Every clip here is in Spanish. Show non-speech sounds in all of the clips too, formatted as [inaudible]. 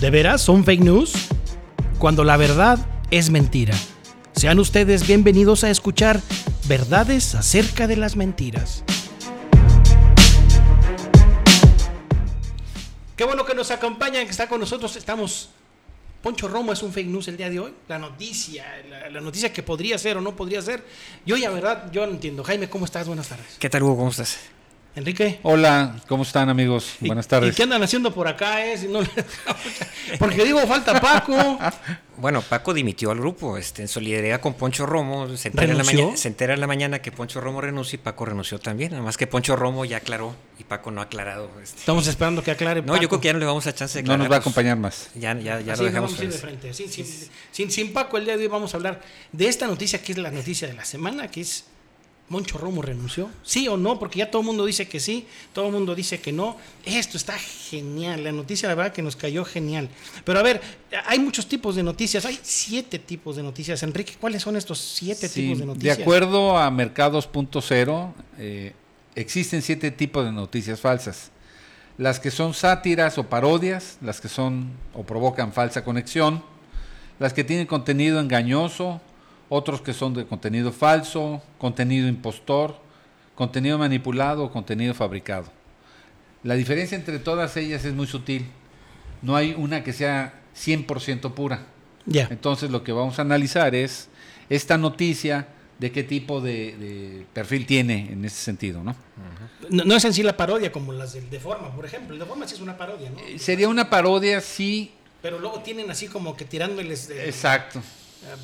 ¿De veras son fake news? Cuando la verdad es mentira. Sean ustedes bienvenidos a escuchar verdades acerca de las mentiras. Qué bueno que nos acompañan, que está con nosotros. Estamos. Poncho Romo es un fake news el día de hoy. La noticia, la, la noticia que podría ser o no podría ser. Yo, ya verdad, yo no entiendo. Jaime, ¿cómo estás? Buenas tardes. ¿Qué tal, Hugo? ¿Cómo estás? Enrique. Hola, ¿cómo están amigos? ¿Y- Buenas tardes. ¿Y qué andan haciendo por acá? Eh? Si no le- [laughs] Porque digo, falta Paco. Bueno, Paco dimitió al grupo, este, en solidaridad con Poncho Romo. Se entera, en la, ¿Renunció? mañana, se entera en la mañana que Poncho Romo renunció y Paco renunció también. Nada más que Poncho Romo ya aclaró y Paco no ha aclarado. este. Estamos esperando que aclare. No, yo creo que ya no le vamos a chance de No nos va a acompañar más. Ya, ya, ya Así lo dejamos. vamos a ir de frente. Sin, sin, sin- sin Paco, el día de hoy vamos a hablar de esta noticia que es la noticia de la semana, que es Moncho Romo renunció. Sí o no, porque ya todo el mundo dice que sí, todo el mundo dice que no. Esto está genial, la noticia la verdad que nos cayó genial. Pero a ver, hay muchos tipos de noticias, hay siete tipos de noticias. Enrique, ¿cuáles son estos siete Sí, tipos de de noticias? acuerdo a Mercados.0, eh, existen siete tipos de noticias falsas. Las que son sátiras o parodias, las que son o provocan falsa conexión, las que tienen contenido engañoso, otros que son de contenido falso, contenido impostor, contenido manipulado o contenido fabricado. La diferencia entre todas ellas es muy sutil. No hay una que sea 100% pura. Ya. Entonces lo que vamos a analizar es esta noticia de qué tipo de, de perfil tiene en ese sentido, ¿no? No, no es en sí la parodia como las del Deforma, por ejemplo. El Deforma sí es una parodia, ¿no? Eh, Sería una parodia, sí, Pero luego tienen así como que tirándoles de, exacto.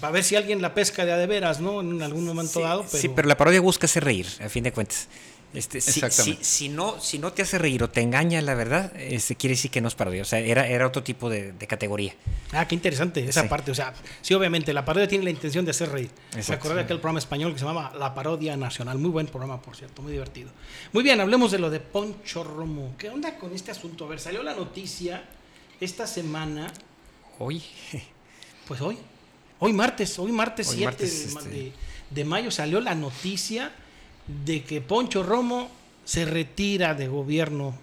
Para ver si alguien la pesca de a de veras, ¿no? En algún momento Sí, dado. Pero... sí, pero la parodia busca hacer reír, a fin de cuentas. Este, si, Exactamente. si- si no, si no te hace reír o te engaña la verdad, este, quiere decir que no es parodia. O sea, era, era otro tipo de, de categoría. Ah, qué interesante esa Sí. parte. O sea, sí, obviamente, la parodia tiene la intención de hacer reír. Me Exacto. acordé de aquel programa español que se llamaba La Parodia Nacional. Muy buen programa, por cierto, muy divertido. Muy bien, hablemos de lo de Poncho Romo. ¿Qué onda con este asunto? A ver, salió la noticia esta semana, Hoy, pues hoy, hoy martes, hoy martes Hoy 7 martes, de, ma- este. de- mayo salió la noticia de que Poncho Romo se retira de gobierno.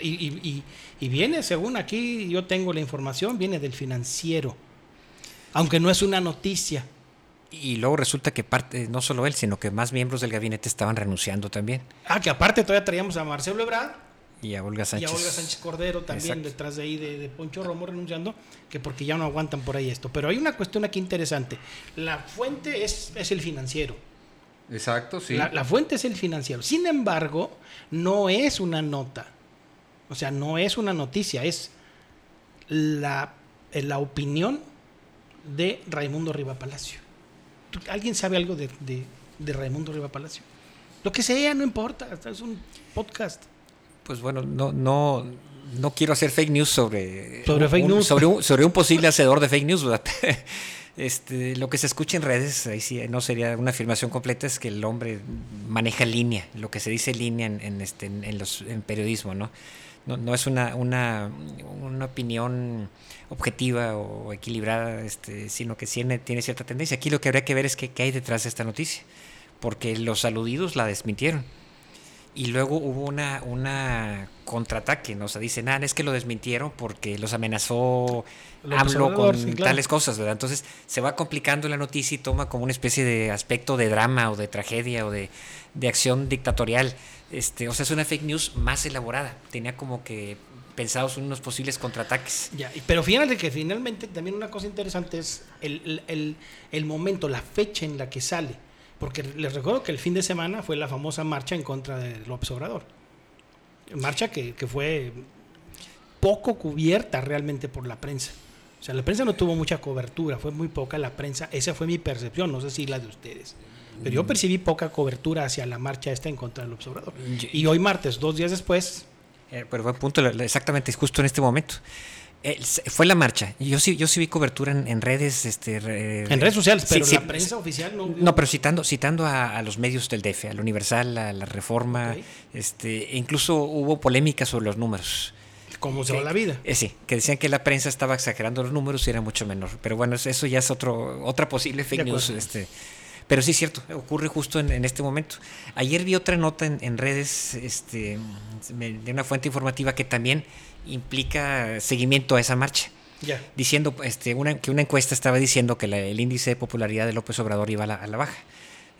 Y viene, según aquí yo tengo la información, viene del financiero. Aunque no es una noticia. Y luego resulta que parte, no solo él, sino que más miembros del gabinete estaban renunciando también. Ah, que aparte todavía traíamos a Marcelo Ebrard Y a Olga Sánchez. y a Olga Sánchez Cordero también Exacto. detrás de ahí de, de Poncho Romo renunciando, que porque ya no aguantan por ahí esto. Pero hay una cuestión aquí interesante. La fuente es, es el financiero. Exacto, sí. La, la fuente es el financiero. Sin embargo, no es una nota. O sea, no es una noticia, es la, eh, la opinión de Raimundo Riva Palacio. ¿Tú- ¿Alguien sabe algo de, de, de Raimundo Riva Palacio? Lo que sea, no importa. Es un podcast. Pues bueno, no, no, no quiero hacer fake news sobre, Sobre un- fake un- news. Sobre un, sobre un posible [laughs] hacedor de fake news, ¿verdad? [laughs] Este, lo que se escucha en redes, ahí sí no sería una afirmación completa, es que el hombre maneja línea, lo que se dice línea en, en este, en, en los, en periodismo, ¿no? No, no es una, una, una opinión objetiva o equilibrada, este, sino que tiene, tiene cierta tendencia. Aquí lo que habría que ver es qué hay detrás de esta noticia, porque los aludidos la desmintieron. Y luego hubo una, una contraataque, ¿no? O sea, dicen, ah, es que lo desmintieron porque los amenazó López AMLO con sí, claro. tales cosas, ¿verdad? Entonces se va complicando la noticia y toma como una especie de aspecto de drama o de tragedia o de, de acción dictatorial. Este, o sea, es una fake news más elaborada. Tenía como que pensados unos posibles contraataques. Ya, pero fíjate que finalmente también una cosa interesante es el, el- el- el momento, la fecha en la que sale. Porque les recuerdo que el fin de semana fue la famosa marcha en contra de López Obrador. Marcha que, que fue poco cubierta realmente por la prensa. O sea, la prensa no tuvo mucha cobertura, fue muy poca la prensa. Esa fue mi percepción, no sé si la de ustedes. Pero yo percibí poca cobertura hacia la marcha esta en contra de López Obrador. Yo- Y hoy martes, dos días después, Eh, pero buen punto, exactamente, es justo en este momento. Fue la marcha. Yo sí, yo sí vi cobertura en, en redes. Este, re- en redes sociales, pero sí, la prensa oficial no... No, pero citando, citando a, a los medios del DF, al Universal, a la Reforma, este, incluso hubo polémica sobre los números. Como se va la vida. Eh, sí, que decían que la prensa estaba exagerando los números y era mucho menor. Pero bueno, eso- ya es otro, otra posible fake news. Este, pero sí es cierto, ocurre justo en, en este momento. Ayer vi otra nota en, en redes este, de una fuente informativa que también implica seguimiento a esa marcha. Ya. diciendo este, una, que una encuesta estaba diciendo que la- el índice de popularidad de López Obrador iba a la, a la baja.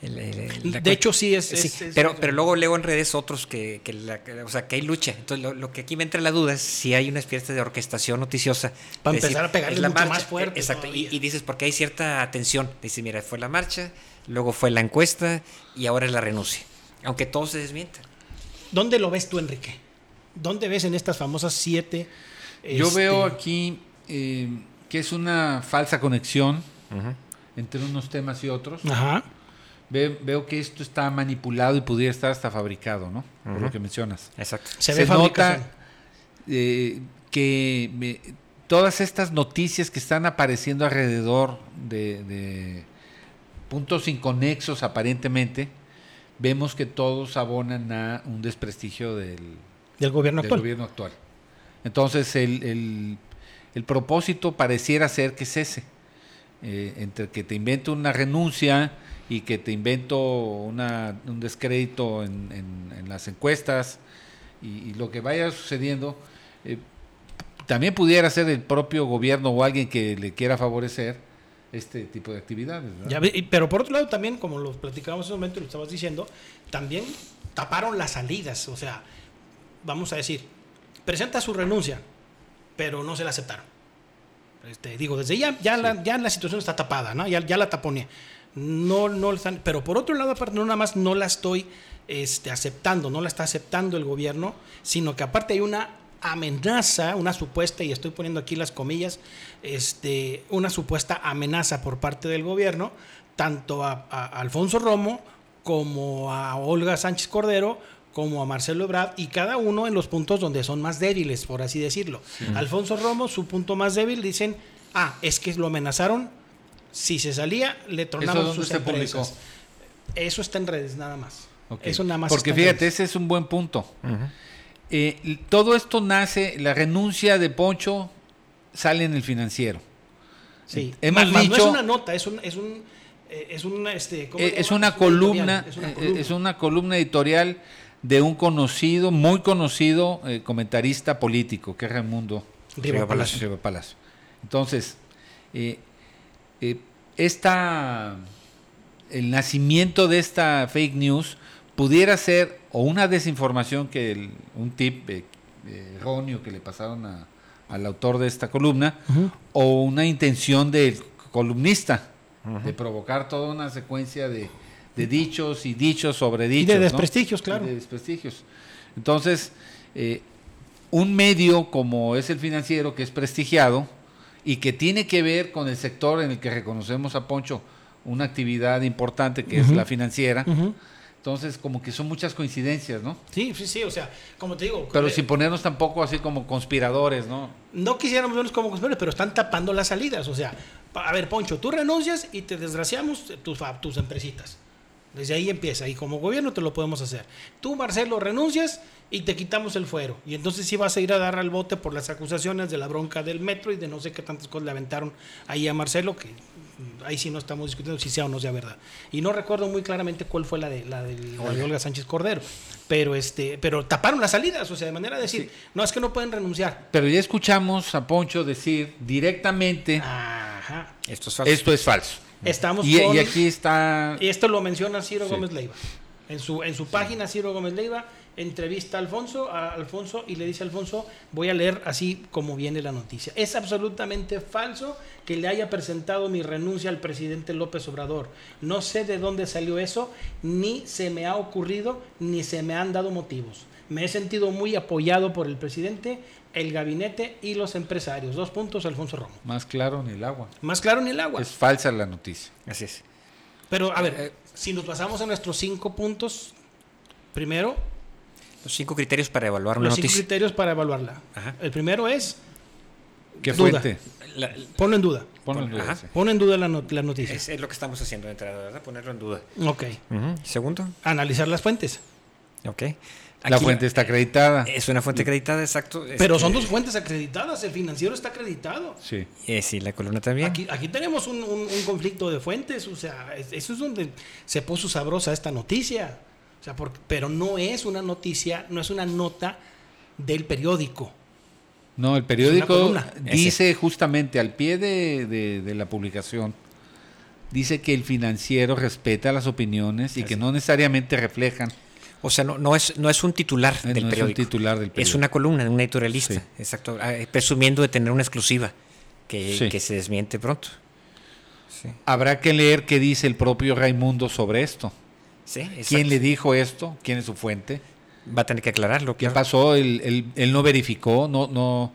El- el- el- la De hecho, sí es. Sí, es- es- pero, pero luego leo en redes otros que, que la- que- o sea, que hay lucha. Entonces, lo, lo que aquí me entra la duda es si hay una especie de orquestación noticiosa. Para decir, empezar a pegarle la mucho marcha, más fuerte Exacto. Y dices, porque hay cierta atención. Dices, mira, fue la marcha, luego fue la encuesta y ahora es la renuncia. Aunque todo se desmienta. ¿Dónde lo ves tú, Enrique? ¿Dónde ves en estas famosas siete? Yo este, veo aquí eh, que es una falsa conexión entre unos temas y otros. Ajá. Ve- veo que esto está manipulado y pudiera estar hasta fabricado, ¿no? Por lo que mencionas. Exacto. Se, ve nota eh, que me- todas estas noticias que están apareciendo alrededor de, de puntos inconexos aparentemente, vemos que todos abonan a un desprestigio del, del gobierno del actual. gobierno actual. Entonces el, el- el propósito pareciera ser que es ese, eh, entre que te invento una renuncia y que te invento una- un descrédito en, en- en las encuestas y, y lo que vaya sucediendo, eh, también pudiera ser el propio gobierno o alguien que le quiera favorecer este tipo de actividades. pero por otro lado también, como lo platicábamos en ese momento y lo estabas diciendo, también taparon las salidas. O sea, vamos a decir, presenta su renuncia, pero no se la aceptaron. Este, digo, desde ya, ya, la, ya la situación está tapada, ¿no? Ya, ya la taponé. No, no están, pero por otro lado, aparte, no nada más no la estoy este, aceptando, no la está aceptando el gobierno, sino que aparte hay una amenaza, una supuesta, y estoy poniendo aquí las comillas, este, una supuesta amenaza por parte del gobierno, tanto a, a Alfonso Romo como a Olga Sánchez Cordero, como a Marcelo Ebrard, y cada uno en los puntos donde son más débiles, por así decirlo. Alfonso Romo, su punto más débil, dicen, ah, es que lo amenazaron, si se salía, le tronaban dónde sus se empresas. publicó? Eso está en redes, nada más. Eso nada más. Porque fíjate, redes. ese es un buen punto. Eh, todo esto nace, la renuncia de Poncho sale en el financiero. Sí. hemos Más- más no es una nota, es un, es un, eh, es un, este, ¿cómo Eh, es una editorial, columna, es una columna. es una columna editorial de un conocido, muy conocido eh, comentarista político, que es Raimundo Riva Riva Palacio. Riva Palacio. Entonces, eh, eh, esta, el nacimiento de esta fake news pudiera ser o una desinformación que el- un tip eh, erróneo que le pasaron a- al autor de esta columna o una intención del columnista de provocar toda una secuencia de, de dichos y dichos sobre dichos. ¿no? desprestigios, claro. Y de desprestigios. Entonces, eh, un medio como es el financiero, que es prestigiado y que tiene que ver con el sector en el que reconocemos a Poncho una actividad importante que es la financiera. Entonces, como que son muchas coincidencias, ¿no? Sí, sí, sí, o sea, como te digo, Pero eh, sin ponernos tampoco así como conspiradores, ¿no? no quisiéramos vernos como conspiradores, pero están tapando las salidas. O sea, a ver, Poncho, tú renuncias y te desgraciamos tus, tus empresitas. Desde ahí empieza. Y como gobierno te lo podemos hacer. Tú, Marcelo, renuncias y te quitamos el fuero. Y entonces sí vas a ir a dar al bote por las acusaciones de la bronca del metro y de no sé qué tantas cosas le aventaron ahí a Marcelo, que ahí sí no estamos discutiendo si sea o no sea verdad. Y no recuerdo muy claramente cuál fue la de, la de, la de Olga Sánchez Cordero. Pero, este, pero taparon las salidas, o sea, de manera de decir, no, es que no pueden renunciar. Pero ya escuchamos a Poncho decir directamente, Ajá. Esto es falso. esto es falso. Estamos Y, con... y aquí está... Y esto lo menciona Ciro Sí. Gómez Leiva. En su, en su página, Ciro Gómez Leiva entrevista a Alfonso, a Alfonso y le dice a Alfonso, voy a leer así como viene la noticia. Es absolutamente falso que le haya presentado mi renuncia al presidente López Obrador. No sé de dónde salió eso, ni se me ha ocurrido, ni se me han dado motivos. Me he sentido muy apoyado por el presidente, el gabinete y los empresarios. Dos puntos, Alfonso Romo. Más claro ni el agua. Más claro ni el agua. Es falsa la noticia. Así es. Pero a ver, si nos basamos en nuestros cinco puntos, primero, Los cinco criterios para evaluar una los cinco noticia. criterios para evaluarla. Ajá. El primero es, ¿Qué Duda. fuente? La- ponlo en duda. Ponlo en duda, Ajá. sí. Pon en duda la, not- la noticia. es, es lo que estamos haciendo de entrada, ¿verdad? Ponerlo en duda. Ok. Segundo. Analizar las fuentes. Ok. La fuente está acreditada. Es una fuente acreditada, exacto. Pero son dos fuentes acreditadas. El financiero está acreditado. Sí. eh, sí, la columna también. Aquí, aquí tenemos un, un- un conflicto de fuentes. O sea, es- eso es donde se puso sabrosa esta noticia. O sea, porque- pero no es una noticia, no es una nota del periódico. No, el periódico dice justamente al pie de, de- de la publicación, dice que el financiero respeta las opiniones y que no necesariamente reflejan. O sea, no, no, es, no es un titular Eh, del no es un periódico. titular del Es periódico. una columna de un editorialista. Sí. Exacto. ah, eh, Presumiendo de tener una exclusiva que, Sí. que se desmiente pronto. Sí. Habrá que leer qué dice el propio Raimundo sobre esto. Sí, exacto. ¿Quién le dijo esto? ¿Quién es su fuente? Va a tener que aclararlo. ¿Qué claro. pasó? Él, él- él no verificó, no, no,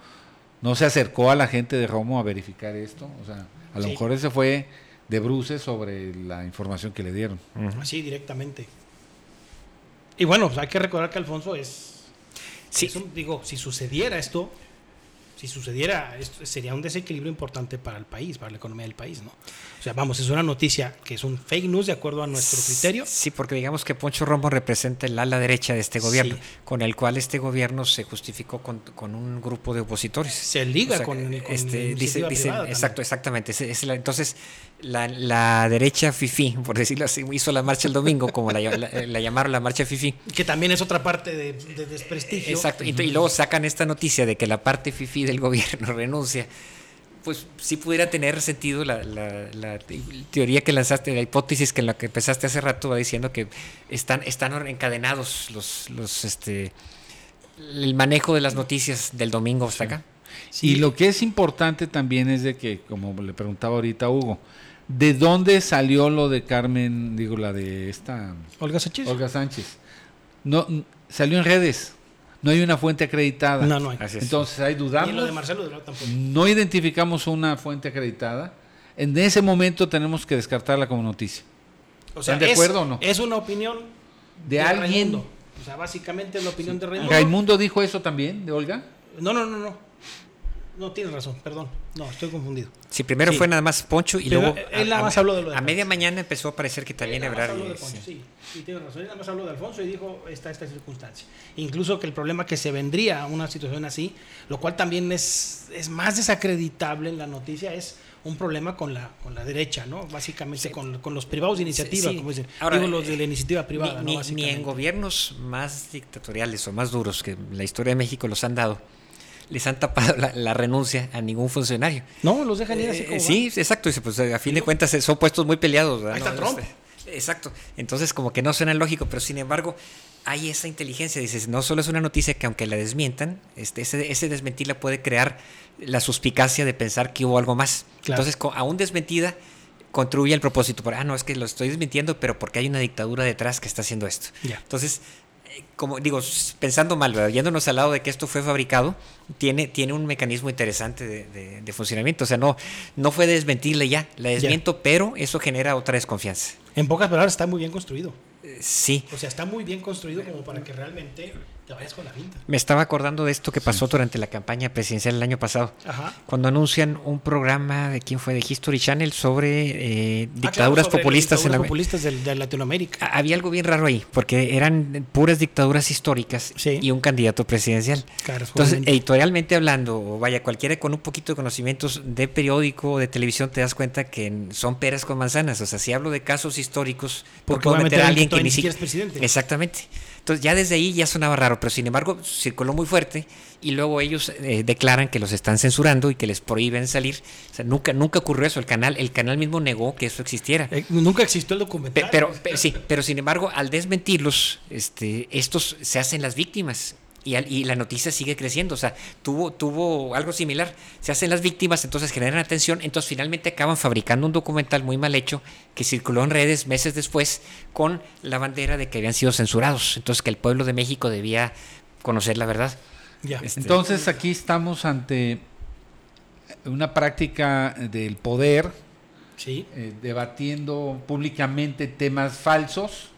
no se acercó a la gente de Romo a verificar esto. O sea, a lo Sí. mejor él se fue de bruces sobre la información que le dieron. Ujú. Así directamente. Y bueno, pues hay que recordar que Alfonso es, Sí. es un- digo, si sucediera esto, si sucediera esto, sería un desequilibrio importante para el país, para la economía del país, ¿no? O sea, vamos, es una noticia que es un fake news de acuerdo a nuestro criterio. Sí, porque digamos que Poncho Romo representa el ala derecha de este gobierno, Sí. con el cual este gobierno se justificó con, con un grupo de opositores. Se liga O sea, con, con este, dice, dice- exacto, exactamente. Es- es la- entonces, la, la derecha FIFI, por decirlo así, hizo la marcha el domingo, como la, la- la llamaron la marcha FIFI. Que también es otra parte de, de desprestigio. Exacto. Y, y luego sacan esta noticia de que la parte FIFI del gobierno [laughs] renuncia. Pues sí pudiera tener sentido la, la- la te- teoría que lanzaste, la hipótesis que en la que empezaste hace rato va diciendo que están, están encadenados los, los este el manejo de las noticias del domingo hasta acá. Y lo que es importante también es de que, como le preguntaba ahorita a Hugo, ¿de dónde salió lo de Carmen, digo, la de esta Olga Sánchez. Olga Sánchez? No, salió en redes, no hay una fuente acreditada. No, no hay. Así es. Entonces ahí Y lo de dudamos, Marcelo Delgado tampoco. no identificamos una fuente acreditada. En ese momento tenemos que descartarla como noticia. O sea, ¿Están de es- acuerdo o no? Es una opinión De alguien. Raimundo. O sea, básicamente es la opinión de Raimundo. ¿Raimundo dijo eso también, de Olga? No, no, no, no. No, tienes razón, perdón. No, estoy confundido. Sí, primero Sí. fue nada más Poncho y Pero luego él nada más habló de lo de a media mañana empezó a parecer que también Ebrard sí. sí. Y tiene razón. Él nada más habló de Alfonso y dijo esta, esta circunstancia. Incluso que el problema que se vendría a una situación así, lo cual también es, es más desacreditable en la noticia, es un problema con la, con la derecha, ¿no? Básicamente con, con los privados de iniciativa, Sí, como dicen. Ahora, Digo, los de la iniciativa privada, ni, ¿no? ni- en gobiernos más dictatoriales o más duros que la historia de México los han dado, les han tapado la, la renuncia a ningún funcionario. No, los dejan ir así Eh, como sí, exacto. dice, Pues a fin de cuentas eh, son puestos muy peleados. ¿verdad? Ahí está No, Trump. este, exacto. Entonces como que no suena lógico, pero sin embargo hay esa inteligencia. Dices, no solo es una noticia que aunque la desmientan, este, ese, ese desmentirla puede crear la suspicacia de pensar que hubo algo más. Claro. Entonces, aún desmentida, contribuye al propósito. Por, ah, no, es que lo estoy desmintiendo, pero porque hay una dictadura detrás que está haciendo esto. Entonces, como digo, pensando mal, ¿verdad? yéndonos al lado de que esto fue fabricado, tiene, tiene un mecanismo interesante de, de- de funcionamiento. O sea, no, no fue desmentirle ya, la desmiento, pero eso genera otra desconfianza. En pocas palabras, está muy bien construido. Eh, Sí. O sea, está muy bien construido como para que realmente te vayas con la pinta. Me estaba acordando de esto que pasó durante la campaña presidencial el año pasado. Ajá. Cuando anuncian un programa de quién fue de History Channel sobre eh, Ah, claro, dictaduras sobre populistas en la, populistas del- de, Latinoamérica. Ha- Había algo bien raro ahí, porque eran puras dictaduras históricas Sí. y un candidato presidencial. Claro, Entonces, editorialmente hablando, o vaya, cualquiera con un poquito de conocimientos de periódico o de televisión, te das cuenta que son peras con manzanas. O sea, si hablo de casos históricos, ¿por Porque qué voy a meter a alguien que ni siquiera es presidente. Exactamente. Entonces, ya desde ahí ya sonaba raro, pero sin embargo, circuló muy fuerte y luego ellos eh, declaran que los están censurando y que les prohíben salir. O sea, nunca, nunca ocurrió eso. El canal, el canal mismo negó que eso existiera. Eh, nunca existió el Pe- documental. pero, pe- sí, pero sin embargo, al desmentirlos, este, estos se hacen las víctimas. Y, al- y la noticia sigue creciendo, o sea, tuvo, tuvo algo similar. Se hacen las víctimas, entonces generan atención, entonces finalmente acaban fabricando un documental muy mal hecho que circuló en redes meses después con la bandera de que habían sido censurados, entonces que el pueblo de México debía conocer la verdad. Ya. Este, Entonces aquí estamos ante una práctica del poder Sí. eh, debatiendo públicamente temas falsos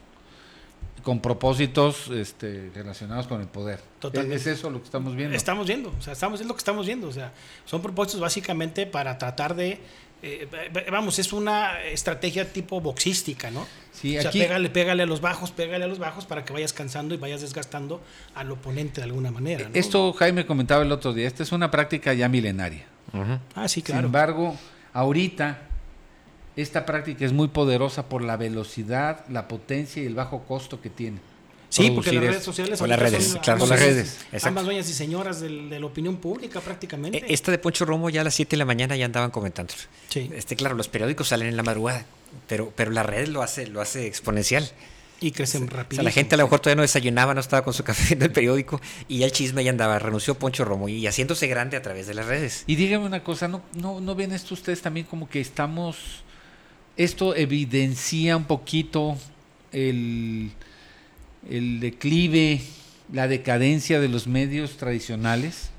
con propósitos este, relacionados con el poder. Totalmente. ¿Es eso lo que estamos viendo? Estamos viendo, o sea, estamos, es lo que estamos viendo. O sea, son propuestos básicamente para tratar de. eh, vamos, es una estrategia tipo boxística, ¿no? Sí, o sea, aquí- pégale, pégale a los bajos, pégale a los bajos para que vayas cansando y vayas desgastando al oponente de alguna manera. ¿no? Esto Jaime comentaba el otro día, esta es una práctica ya milenaria. Ah, sí, Sin claro. embargo, ahorita esta práctica es muy poderosa por la velocidad, la potencia y el bajo costo que tiene. Sí, porque las redes sociales Con las redes, son claro. Las redes. Exacto. Ambas dueñas y señoras del- de la opinión pública prácticamente. Eh, Esta de Poncho Romo ya a las 7 de la mañana ya andaban comentando. Sí. Este, claro, los periódicos salen en la madrugada, pero, pero la red lo hace, lo hace exponencial. Y crecen O rápido. sea, la gente a lo mejor todavía no desayunaba, no estaba con su [laughs] café viendo el periódico y ya el chisme ya andaba, renunció Poncho Romo y haciéndose grande a través de las redes. Y dígame una cosa, ¿no, no, ¿no ven esto ustedes también como que estamos... Esto evidencia un poquito el, el declive, la decadencia de los medios tradicionales?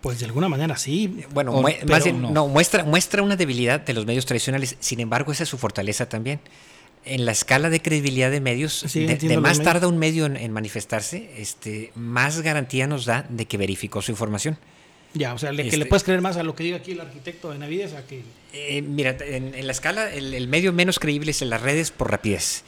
Pues de alguna manera sí. Bueno, O- mue- pero más bien, no. no, muestra, muestra una debilidad de los medios tradicionales, sin embargo esa es su fortaleza también. En la escala de credibilidad de medios, Sí, de, más tarda un medio en, en manifestarse, este, más garantía nos da de que verificó su información. Ya, o sea, le, que Este- le puedes creer más a lo que diga aquí el arquitecto de Navides a que... Eh, mira, en, en la escala, el, el medio menos creíble es en las redes por rapidez.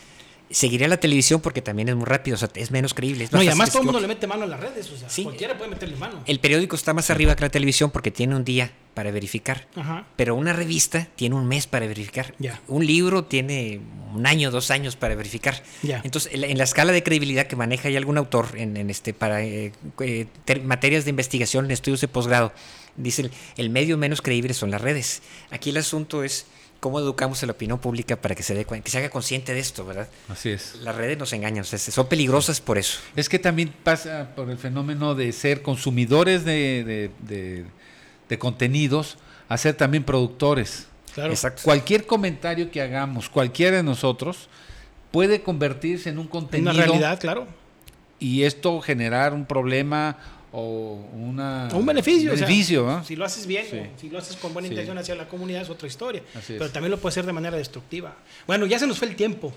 Seguiría la televisión porque también es muy rápido, o sea, es menos creíble. es No, y además todo el mundo le mete mano en las redes, o sea, Sí. cualquiera puede meterle mano. El periódico está más arriba que la televisión porque tiene un día para verificar. Ajá. Pero una revista tiene un mes para verificar. Ya. Un libro tiene un año, dos años para verificar. Ya. Entonces, en la, escala de credibilidad que maneja ahí algún autor en, en este para eh, eh, ter- materias de investigación, en estudios de posgrado, dice el, el medio menos creíble son las redes. Aquí el asunto es cómo educamos a la opinión pública para que se dé que se haga consciente de esto, ¿verdad? Así es. Las redes nos engañan, o sea, son peligrosas por eso. Es que también pasa por el fenómeno de ser consumidores de, de- de- de contenidos a ser también productores. Claro. Exacto. Cualquier comentario que hagamos, cualquiera de nosotros, puede convertirse en un En contenido una realidad, claro. y esto generar un problema o una, un beneficio. o sea, beneficio, ¿no? Si lo haces bien, Sí. o si lo haces con buena Sí. intención hacia la comunidad es otra historia. Así es. Pero también lo puede hacer de manera destructiva. Bueno, ya se nos fue el tiempo.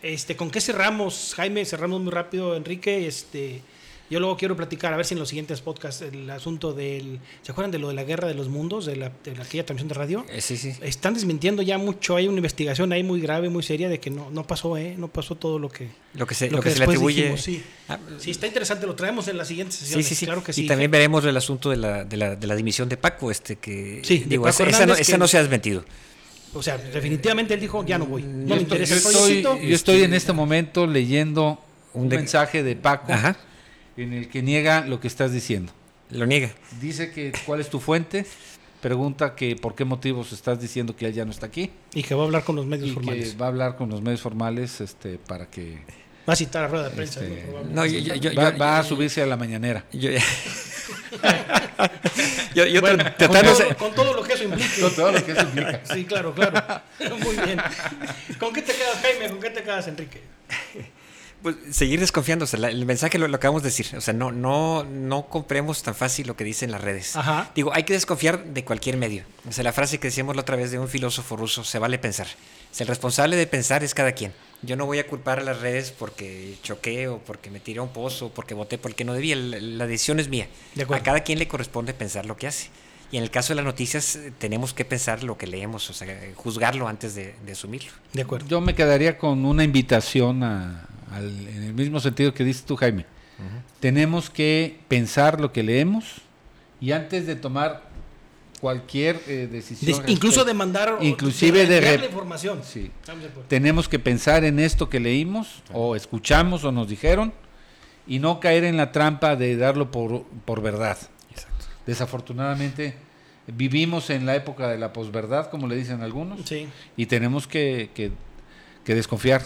Este, ¿Con qué cerramos, Jaime? Cerramos muy rápido, Enrique. Este, yo luego quiero platicar, a ver si en los siguientes podcasts, el asunto del... ¿Se acuerdan de lo de la guerra de los mundos, de, la, de la- aquella transmisión de radio? Eh, sí, sí. Están desmintiendo ya mucho, hay una investigación ahí muy grave, muy seria de que no, no pasó, ¿eh? No pasó todo lo que, Lo que se, lo lo que que se le atribuye. dijimos, sí. Ah, Sí, está interesante, lo traemos en la siguiente sesión. Sí, sí, sí. Claro que sí. Y también veremos el asunto de la, de la, de la dimisión de Paco, este que Sí, de digo, Paco esa, esa no, Hernández, esa que- no se ha desmentido. O sea, definitivamente él dijo, ya no voy. No Yo me estoy, interesa yo el estoy- yo estoy en este momento leyendo un, Un de- mensaje de Paco Ajá, en el que niega lo que estás diciendo. lo niega. Dice que cuál es tu fuente, pregunta que por qué motivos estás diciendo que él ya no está aquí Y que va a hablar con los medios y formales. que va a hablar con los medios formales este, para que Va a citar a rueda de prensa. Este. No, yo, yo, yo, va, a subirse a la mañanera. yo- [laughs] yo- yo Bueno, con, todo, con todo lo que eso implique. Con todo lo que eso implica. Sí, claro, claro. Muy bien. ¿Con qué te quedas, Jaime? ¿Con qué te quedas, Enrique? Pues, seguir desconfiando. O sea, la- el mensaje lo, lo acabamos de decir. O sea, no, no, no compremos tan fácil lo que dicen las redes. Ajá. Digo, hay que desconfiar de cualquier medio. O sea, la frase que decíamos la otra vez de un filósofo ruso, se vale pensar. O sea, el responsable de pensar es cada quien. Yo no voy a culpar a las redes porque choqué o porque me tiré a un pozo o porque voté porque no debía. La, la decisión es mía. De acuerdo. A cada quien le corresponde pensar lo que hace. Y en el caso de las noticias, tenemos que pensar lo que leemos, o sea, juzgarlo antes de, de asumirlo. De acuerdo. Yo me quedaría con una invitación a- al- en el mismo sentido que dices tú, Jaime. Tenemos que pensar lo que leemos y antes de tomar cualquier eh, decisión. Incluso respecto- de mandar. o Inclusive de información. Sí. De acuerdo. Tenemos que pensar en esto que leímos o escuchamos o nos dijeron y no caer en la trampa de darlo por, por verdad. Exacto. Desafortunadamente vivimos en la época de la posverdad, como le dicen algunos, Sí. y tenemos que, que- que desconfiar.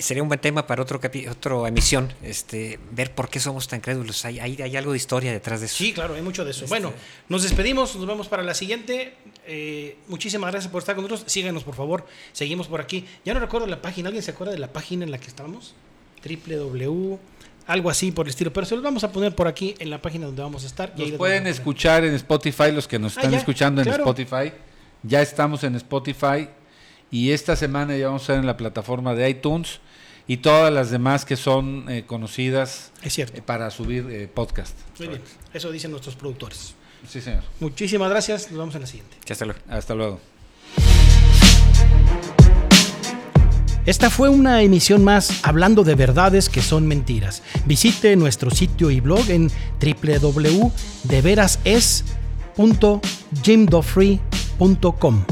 Sería un buen tema para otro otra emisión, este, ver por qué somos tan crédulos. Hay, hay, hay algo de historia detrás de eso. Sí, claro, hay mucho de eso. Este- Bueno, nos despedimos, nos vemos para la siguiente. Eh, muchísimas gracias por estar con nosotros. Síganos, por favor. Seguimos por aquí. Ya no recuerdo la página. ¿Alguien se acuerda de la página en la que estábamos? www, algo así por el estilo. Pero se los vamos a poner por aquí en la página donde vamos a estar. Nos pueden escuchar en Spotify, los que nos Ah, están ya, escuchando en claro. Spotify. Ya estamos en Spotify y esta semana ya vamos a estar en la plataforma de iTunes y todas las demás que son eh, conocidas Es cierto. eh, para subir eh, podcast. Muy bien. Eso dicen nuestros productores. Sí, señor. Muchísimas gracias. Nos vemos en la siguiente. Hasta luego. Hasta luego. Esta fue una emisión más hablando de verdades que son mentiras. Visite nuestro sitio y blog en www.deverases.jimdofree.com.